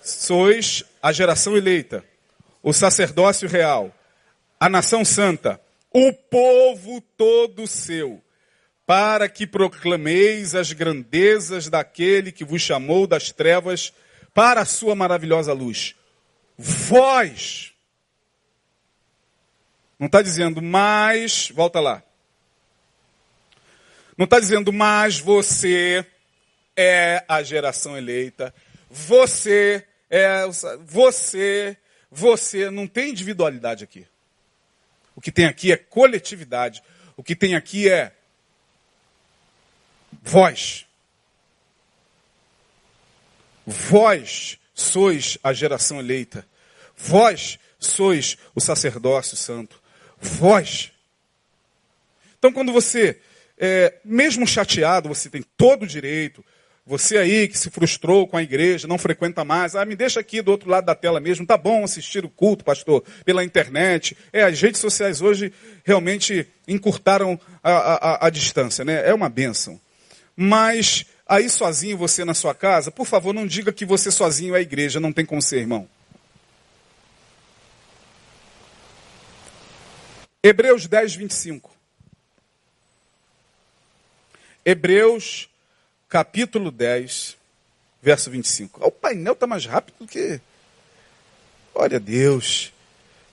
sois a geração eleita, o sacerdócio real, a nação santa, o povo todo seu, para que proclameis as grandezas daquele que vos chamou das trevas para a sua maravilhosa luz. Vós, não está dizendo mais, volta lá. Não está dizendo mais você é a geração eleita, você é, você, você, não tem individualidade aqui. O que tem aqui é coletividade. O que tem aqui é vós. Vós sois a geração eleita. Vós sois o sacerdócio santo vós. Então, quando você, é, mesmo chateado, você tem todo o direito, você aí que se frustrou com a igreja, não frequenta mais, ah, me deixa aqui do outro lado da tela mesmo, tá bom assistir o culto, pastor, pela internet. É, as redes sociais hoje realmente encurtaram a, a, a distância, né? É uma bênção. Mas aí sozinho, você na sua casa, por favor, não diga que você sozinho é igreja, não tem como ser, irmão. Hebreus 10, 25. Hebreus, capítulo 10, verso 25. O painel está mais rápido do que. Olha Deus.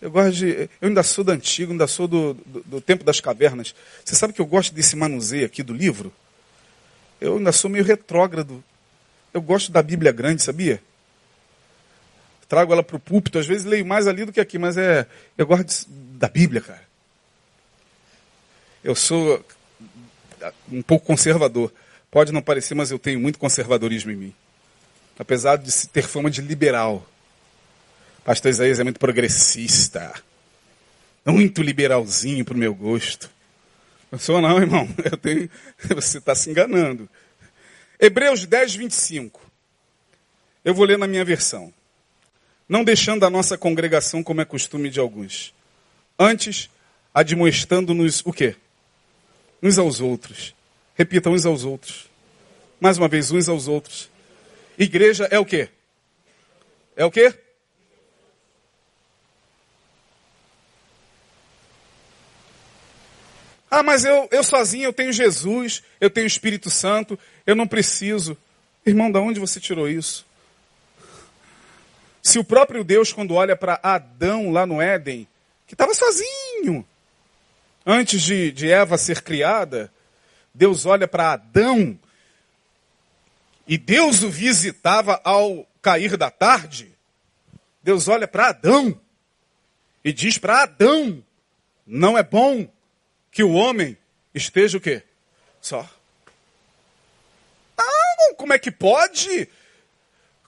Eu gosto de. Eu ainda sou do antigo, ainda sou do, do, do, tempo das cavernas. Você sabe que eu gosto desse manuseio aqui do livro? Eu ainda sou meio retrógrado. Eu gosto da Bíblia grande, sabia? Trago ela para o púlpito, às vezes leio mais ali do que aqui, mas é. Eu gosto de, da Bíblia, cara eu sou um pouco conservador. Pode não parecer, mas eu tenho muito conservadorismo em mim. Apesar de ter fama de liberal. Pastor Isaías é muito progressista. Muito liberalzinho para o meu gosto. Não sou não, irmão. Eu tenho... Você está se enganando. Hebreus 10, 25. Eu vou ler na minha versão. Não deixando a nossa congregação como é costume de alguns. Antes, admoestando-nos o quê? Uns aos outros. Repita, uns aos outros. Mais uma vez, uns aos outros. Igreja é o quê? É o quê? Ah, mas eu, eu sozinho, eu tenho Jesus, eu tenho Espírito Santo, eu não preciso. Irmão, de onde você tirou isso? Se o próprio Deus, quando olha para Adão lá no Éden, que estava sozinho, Antes de, de Eva ser criada, Deus olha para Adão e Deus o visitava ao cair da tarde. Deus olha para Adão e diz para Adão: não é bom que o homem esteja o quê? Só. Ah, como é que pode?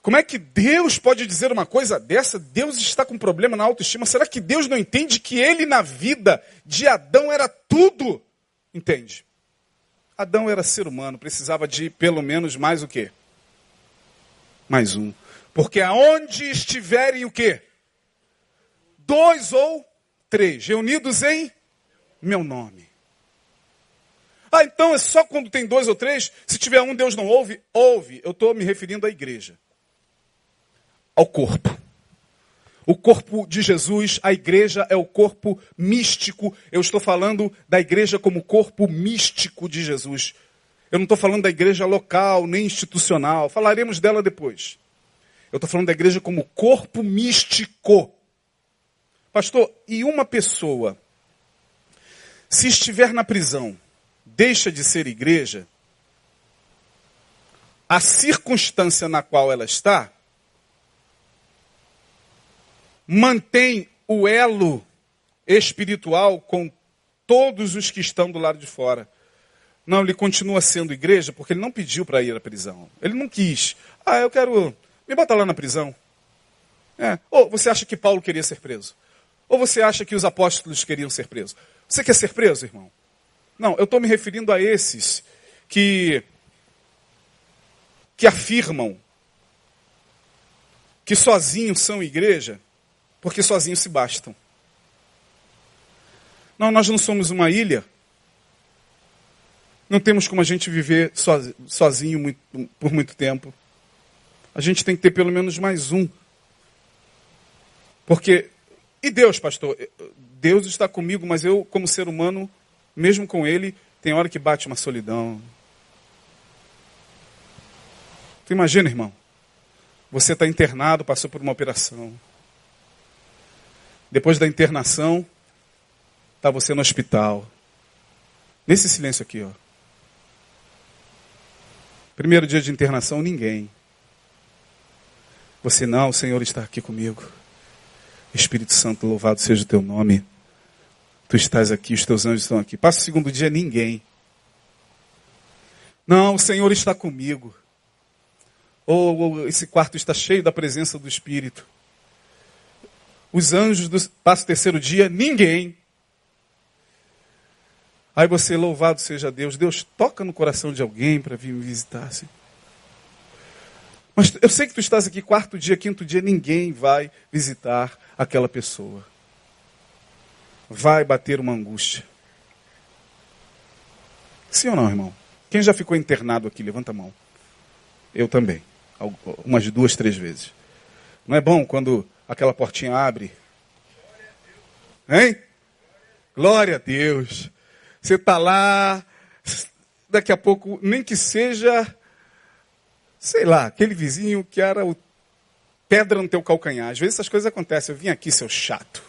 Como é que Deus pode dizer uma coisa dessa? Deus está com problema na autoestima. Será que Deus não entende que ele na vida de Adão era tudo? Entende? Adão era ser humano, precisava de pelo menos mais o quê? Mais um. Porque aonde estiverem o quê? Dois ou três reunidos em meu nome. Ah, então é só quando tem dois ou três? Se tiver um, Deus não ouve? Ouve. Eu estou me referindo à igreja ao corpo. O corpo de Jesus, a igreja é o corpo místico. Eu estou falando da igreja como corpo místico de Jesus. Eu não estou falando da igreja local, nem institucional. Falaremos dela depois. Eu estou falando da igreja como corpo místico. Pastor, e uma pessoa, se estiver na prisão, deixa de ser igreja? A circunstância na qual ela está mantém o elo espiritual com todos os que estão do lado de fora. Não, ele continua sendo igreja porque ele não pediu para ir à prisão. Ele não quis. Ah, eu quero. Me bota lá na prisão. É. Ou você acha que Paulo queria ser preso? Ou você acha que os apóstolos queriam ser presos? Você quer ser preso, irmão? Não, eu estou me referindo a esses que, que afirmam que sozinhos são igreja, porque sozinhos se bastam. Não, nós não somos uma ilha. Não temos como a gente viver sozinho por muito tempo. A gente tem que ter pelo menos mais um. Porque. E Deus, pastor? Deus está comigo, mas eu, como ser humano, mesmo com Ele, tem hora que bate uma solidão. Tu imagina, irmão? Você está internado, passou por uma operação. Depois da internação, está você no hospital. Nesse silêncio aqui, ó. Primeiro dia de internação, ninguém. Você não, o Senhor está aqui comigo. Espírito Santo, louvado seja o teu nome. Tu estás aqui, os teus anjos estão aqui. Passa o segundo dia, ninguém. Não, o Senhor está comigo ou, ou esse quarto está cheio da presença do Espírito. Os anjos do passo terceiro dia, ninguém. Aí você, louvado seja Deus, Deus toca no coração de alguém para vir me visitar. Assim. Mas eu sei que tu estás aqui quarto dia, quinto dia, ninguém vai visitar aquela pessoa. Vai bater uma angústia. Sim ou não, irmão? Quem já ficou internado aqui, levanta a mão. Eu também umas duas, três vezes. Não é bom quando aquela portinha abre? Hein? Glória a Deus. Você está lá, daqui a pouco, nem que seja, sei lá, aquele vizinho que era o pedra no teu calcanhar. Às vezes essas coisas acontecem. Eu vim aqui, seu chato.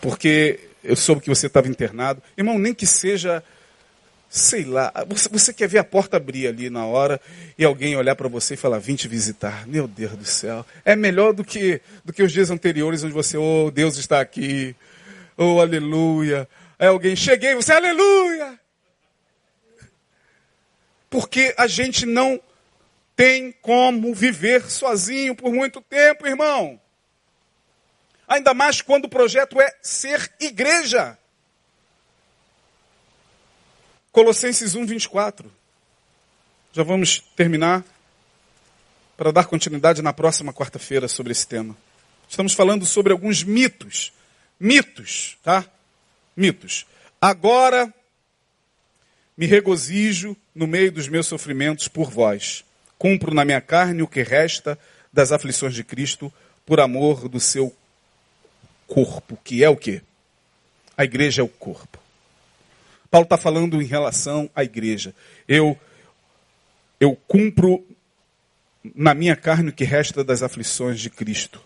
Porque eu soube que você estava internado. Irmão, nem que seja sei lá, você, você, quer ver a porta abrir ali na hora e alguém olhar para você e falar, vim te visitar. Meu Deus do céu. É melhor do que, do que os dias anteriores onde você, oh, Deus está aqui. Oh, aleluia. Aí alguém, cheguei, você, aleluia. Porque a gente não tem como viver sozinho por muito tempo, irmão. Ainda mais quando o projeto é ser igreja. Colossenses 1, 24. Já vamos terminar para dar continuidade na próxima quarta-feira sobre esse tema. Estamos falando sobre alguns mitos. Mitos, tá? Mitos. Agora me regozijo no meio dos meus sofrimentos por vós. Cumpro na minha carne o que resta das aflições de Cristo por amor do seu corpo, que é o quê? A igreja é o corpo. Paulo está falando em relação à igreja. Eu, eu cumpro na minha carne o que resta das aflições de Cristo.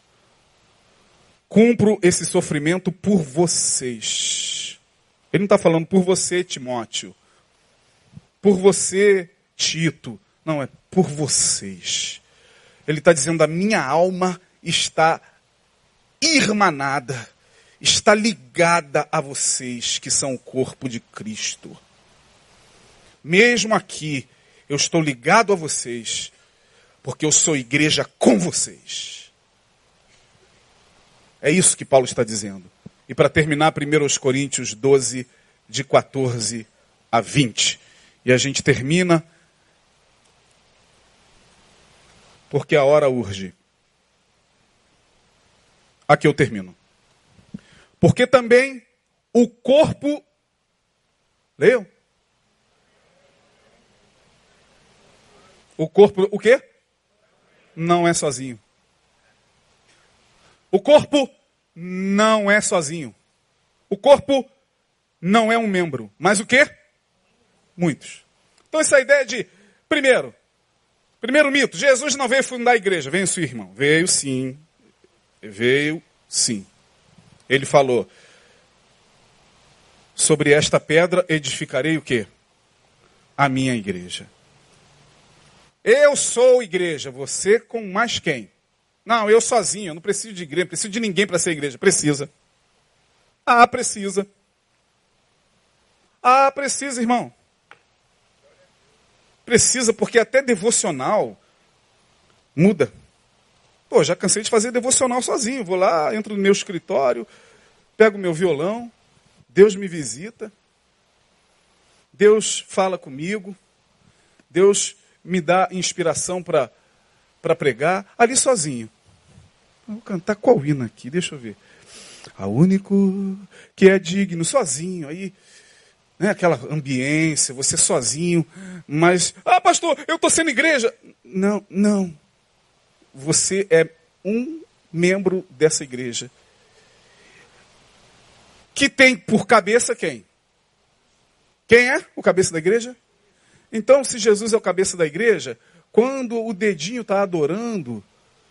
Cumpro esse sofrimento por vocês. Ele não está falando por você, Timóteo. Por você, Tito. Não, é por vocês. Ele está dizendo: a minha alma está irmanada está ligada a vocês que são o corpo de Cristo. Mesmo aqui, eu estou ligado a vocês, porque eu sou igreja com vocês. É isso que Paulo está dizendo. E para terminar, 1 Coríntios 12, de 14 a 20. E a gente termina, porque a hora urge. Aqui eu termino. Porque também o corpo. Leiam? O corpo, o quê? Não é sozinho. O corpo não é sozinho. O corpo não é um membro. Mas o quê? Muitos. Então essa ideia de, primeiro, primeiro mito, Jesus não veio fundar a igreja. Veio sim, irmão. Veio sim. Veio sim. Ele falou: Sobre esta pedra edificarei o quê? A minha igreja. Eu sou igreja, você com mais quem? Não, eu sozinho, eu não preciso de igreja, não preciso de ninguém para ser igreja. Precisa. Ah, precisa. Ah, precisa, irmão. Precisa, porque até devocional muda. Pô, já cansei de fazer devocional sozinho. Vou lá, entro no meu escritório, pego meu violão, Deus me visita, Deus fala comigo, Deus me dá inspiração para pregar, ali sozinho. Vou cantar qual hino aqui? Deixa eu ver. A único que é digno, sozinho. Aí, né, aquela ambiência, você sozinho, mas, ah, pastor, eu estou sendo igreja. Não, não. Você é um membro dessa igreja. Que tem por cabeça quem? Quem é o cabeça da igreja? Então, se Jesus é o cabeça da igreja, quando o dedinho está adorando,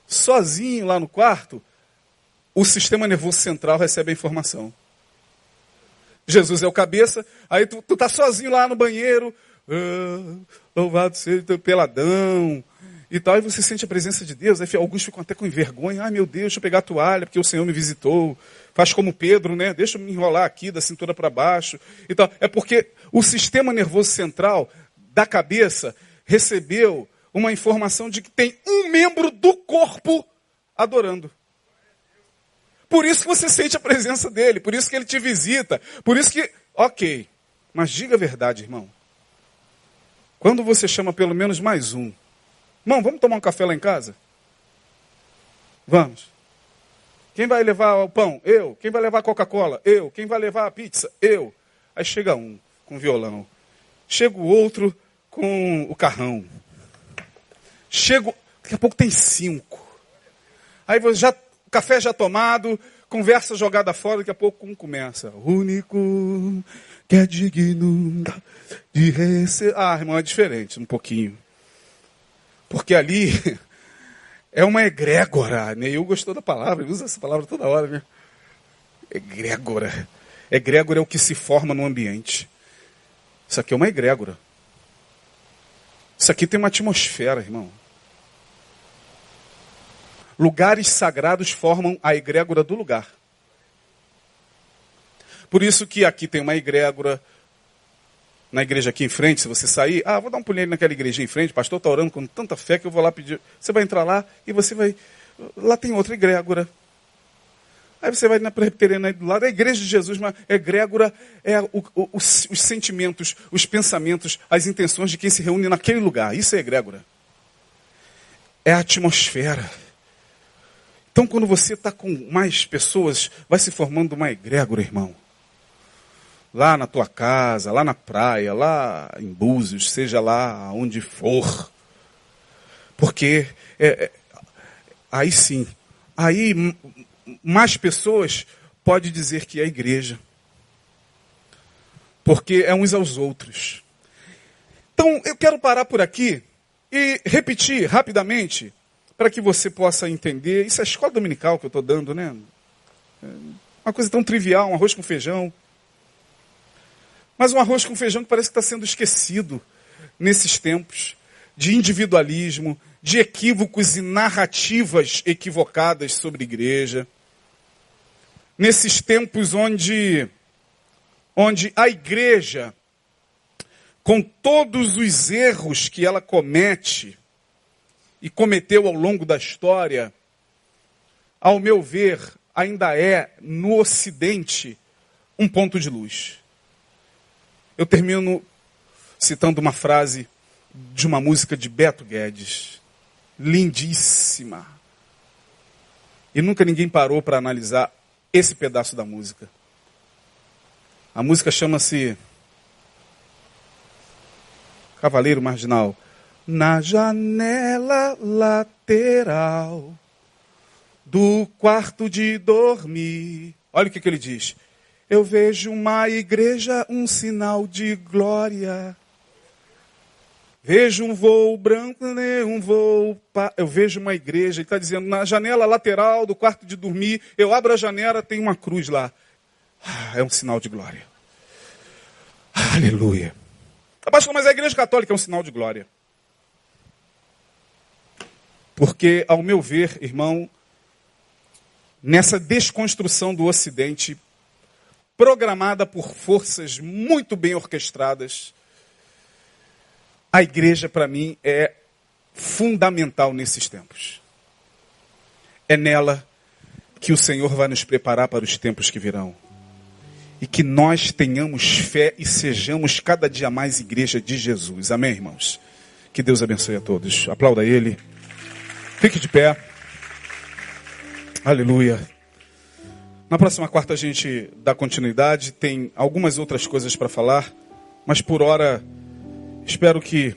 sozinho lá no quarto, o sistema nervoso central recebe a informação. Jesus é o cabeça, aí tu, tu tá sozinho lá no banheiro, ah, louvado seja teu peladão, e tal, e você sente a presença de Deus, aí alguns ficam até com vergonha, ai meu Deus, deixa eu pegar a toalha, porque o Senhor me visitou, faz como Pedro, né, deixa eu me enrolar aqui, da cintura para baixo, e tal, é porque o sistema nervoso central da cabeça recebeu uma informação de que tem um membro do corpo adorando. Por isso que você sente a presença dele, por isso que ele te visita, por isso que, ok, mas diga a verdade, irmão. Quando você chama pelo menos mais um, irmão, vamos tomar um café lá em casa? Vamos. Quem vai levar o pão? Eu. Quem vai levar a Coca-Cola? Eu. Quem vai levar a pizza? Eu. Aí chega um com violão. Chega o outro com o carrão. Chego, daqui a pouco tem cinco. Aí já café já tomado, conversa jogada fora, daqui a pouco um começa. Único que é digno de receber. Ah, irmão, é diferente um pouquinho. Porque ali é uma egrégora. Neil gostou da palavra, usa essa palavra toda hora, né? Egrégora. Egrégora é o que se forma no ambiente. Isso aqui é uma egrégora. Isso aqui tem uma atmosfera, irmão. Lugares sagrados formam a egrégora do lugar. Por isso que aqui tem uma egrégora, na igreja aqui em frente, se você sair, ah, vou dar um pulinho naquela igreja em frente, pastor está orando com tanta fé que eu vou lá pedir. Você vai entrar lá e você vai. Lá tem outra egrégora. Aí você vai na presbiteriana do lado, a igreja de Jesus, uma egrégora é o, o, os, os, sentimentos, os pensamentos, as intenções de quem se reúne naquele lugar. Isso é egrégora. É a atmosfera. Então, quando você está com mais pessoas, vai se formando uma egrégora, irmão. Lá na tua casa, lá na praia, lá em Búzios, seja lá onde for. Porque é, é, aí sim, aí mais pessoas pode dizer que é igreja. Porque é uns aos outros. Então, eu quero parar por aqui e repetir rapidamente para que você possa entender. Isso é a escola dominical que eu estou dando, né? É uma coisa tão trivial, um arroz com feijão. Mas um arroz com feijão que parece que está sendo esquecido nesses tempos de individualismo, de equívocos e narrativas equivocadas sobre igreja. Nesses tempos onde, onde a igreja, com todos os erros que ela comete e cometeu ao longo da história, ao meu ver, ainda é, no Ocidente, um ponto de luz. Eu termino citando uma frase de uma música de Beto Guedes lindíssima. E nunca ninguém parou para analisar esse pedaço da música. A música chama-se Cavaleiro Marginal. Na janela lateral do quarto de dormir. Olha o que, que ele diz. Eu vejo uma igreja, um sinal de glória. Vejo um voo branco, né, um voo. Eu vejo uma igreja, ele está dizendo, na janela lateral do quarto de dormir, eu abro a janela, tem uma cruz lá. Ah, é um sinal de glória. Aleluia. Pastor, mas a igreja católica é um sinal de glória. Porque, ao meu ver, irmão, nessa desconstrução do Ocidente, programada por forças muito bem orquestradas. A igreja, para mim, é fundamental nesses tempos. É nela que o Senhor vai nos preparar para os tempos que virão. E que nós tenhamos fé e sejamos cada dia mais igreja de Jesus. Amém, irmãos? Que Deus abençoe a todos. Aplauda Ele. Fique de pé. Aleluia. Na próxima quarta a gente dá continuidade. Tem algumas outras coisas para falar. Mas por hora, espero que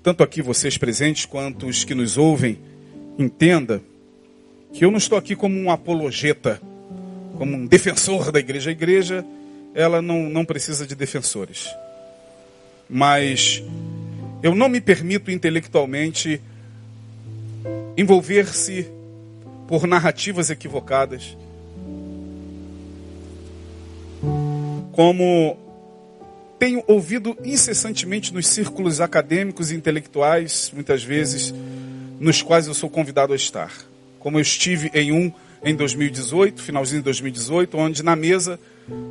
tanto aqui vocês presentes quanto os que nos ouvem entenda que eu não estou aqui como um apologeta, como um defensor da igreja. A igreja, ela não, não precisa de defensores. Mas eu não me permito intelectualmente envolver-se por narrativas equivocadas. Como tenho ouvido incessantemente nos círculos acadêmicos e intelectuais, muitas vezes, nos quais eu sou convidado a estar. Como eu estive em um em 2018, finalzinho de 2018, onde na mesa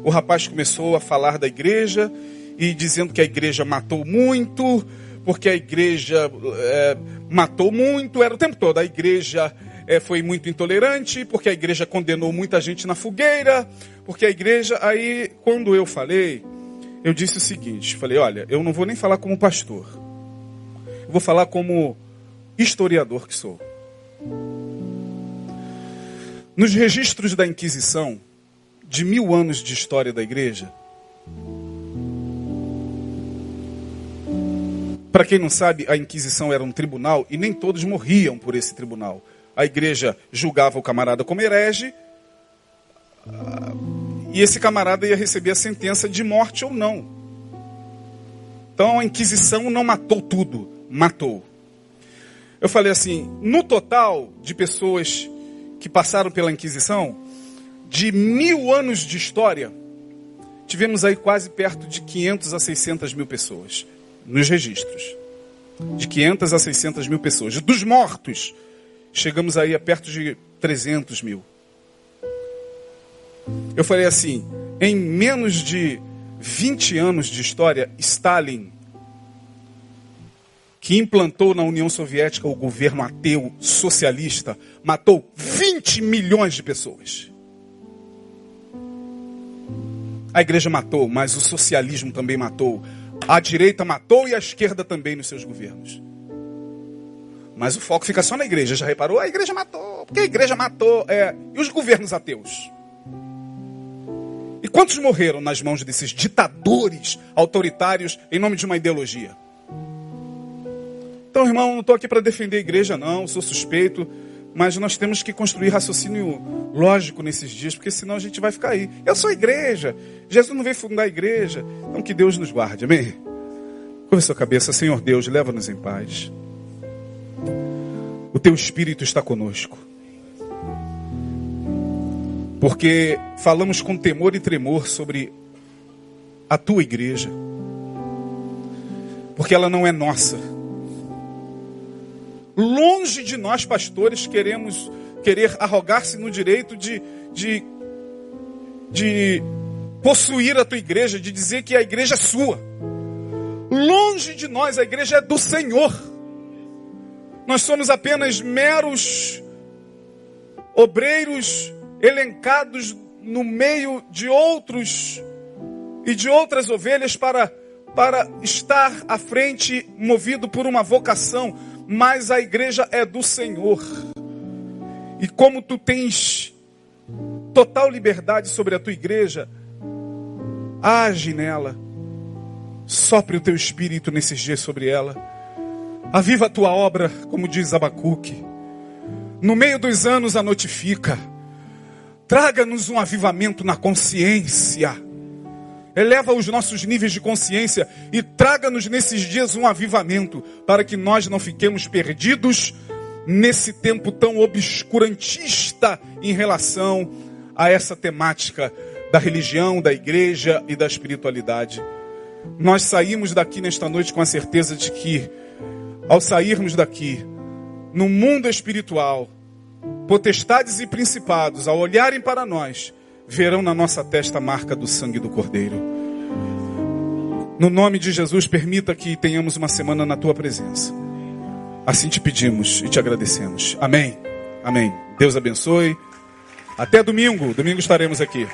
o rapaz começou a falar da igreja e dizendo que a igreja matou muito, porque a igreja é, matou muito, era o tempo todo, a igreja é, foi muito intolerante, porque a igreja condenou muita gente na fogueira, porque a igreja. Aí, quando eu falei, eu disse o seguinte: falei, olha, eu não vou nem falar como pastor, eu vou falar como historiador que sou. Nos registros da Inquisição, de mil anos de história da igreja, para quem não sabe, a Inquisição era um tribunal e nem todos morriam por esse tribunal. A igreja julgava o camarada como herege ah, e esse camarada ia receber a sentença de morte ou não. Então a Inquisição não matou tudo, matou. Eu falei assim: no total de pessoas que passaram pela Inquisição, de mil anos de história, tivemos aí quase perto de 500 a 600 mil pessoas nos registros. De 500 a 600 mil pessoas. Dos mortos, chegamos aí a perto de 300 mil. Eu falei assim: em menos de 20 anos de história, Stalin que implantou na União Soviética o governo ateu socialista, matou 20 milhões de pessoas. A igreja matou, mas o socialismo também matou. A direita matou e a esquerda também nos seus governos. Mas o foco fica só na igreja. Já reparou? A igreja matou. Porque a igreja matou. É... E os governos ateus? E quantos morreram nas mãos desses ditadores autoritários em nome de uma ideologia? Então, irmão, não estou aqui para defender a igreja, não, sou suspeito, mas nós temos que construir raciocínio lógico nesses dias, porque senão a gente vai ficar aí. Eu sou a igreja, Jesus não veio fundar a igreja, então que Deus nos guarde, amém? Curva sua cabeça, Senhor Deus, leva-nos em paz. O teu Espírito está conosco. Porque falamos com temor e tremor sobre a tua igreja. Porque ela não é nossa Longe de nós, pastores, queremos querer arrogar-se no direito de, de, de possuir a tua igreja, de dizer que a igreja é sua. Longe de nós, a igreja é do Senhor. Nós somos apenas meros obreiros elencados no meio de outros e de outras ovelhas para, para estar à frente, movido por uma vocação mas a igreja é do Senhor. E como tu tens total liberdade sobre a tua igreja, age nela. Sopre o teu espírito nesses dias sobre ela. Aviva a tua obra, como diz Abacuque. No meio dos anos a notifica. Traga-nos um avivamento na consciência eleva os nossos níveis de consciência e traga-nos nesses dias um avivamento, para que nós não fiquemos perdidos nesse tempo tão obscurantista em relação a essa temática da religião, da igreja e da espiritualidade. Nós saímos daqui nesta noite com a certeza de que, ao sairmos daqui, no mundo espiritual, potestades e principados, ao olharem para nós, verão na nossa testa a marca do sangue do Cordeiro. No nome de Jesus, permita que tenhamos uma semana na tua presença. Assim te pedimos e te agradecemos. Amém. Amém. Deus abençoe. Até domingo. Domingo estaremos aqui.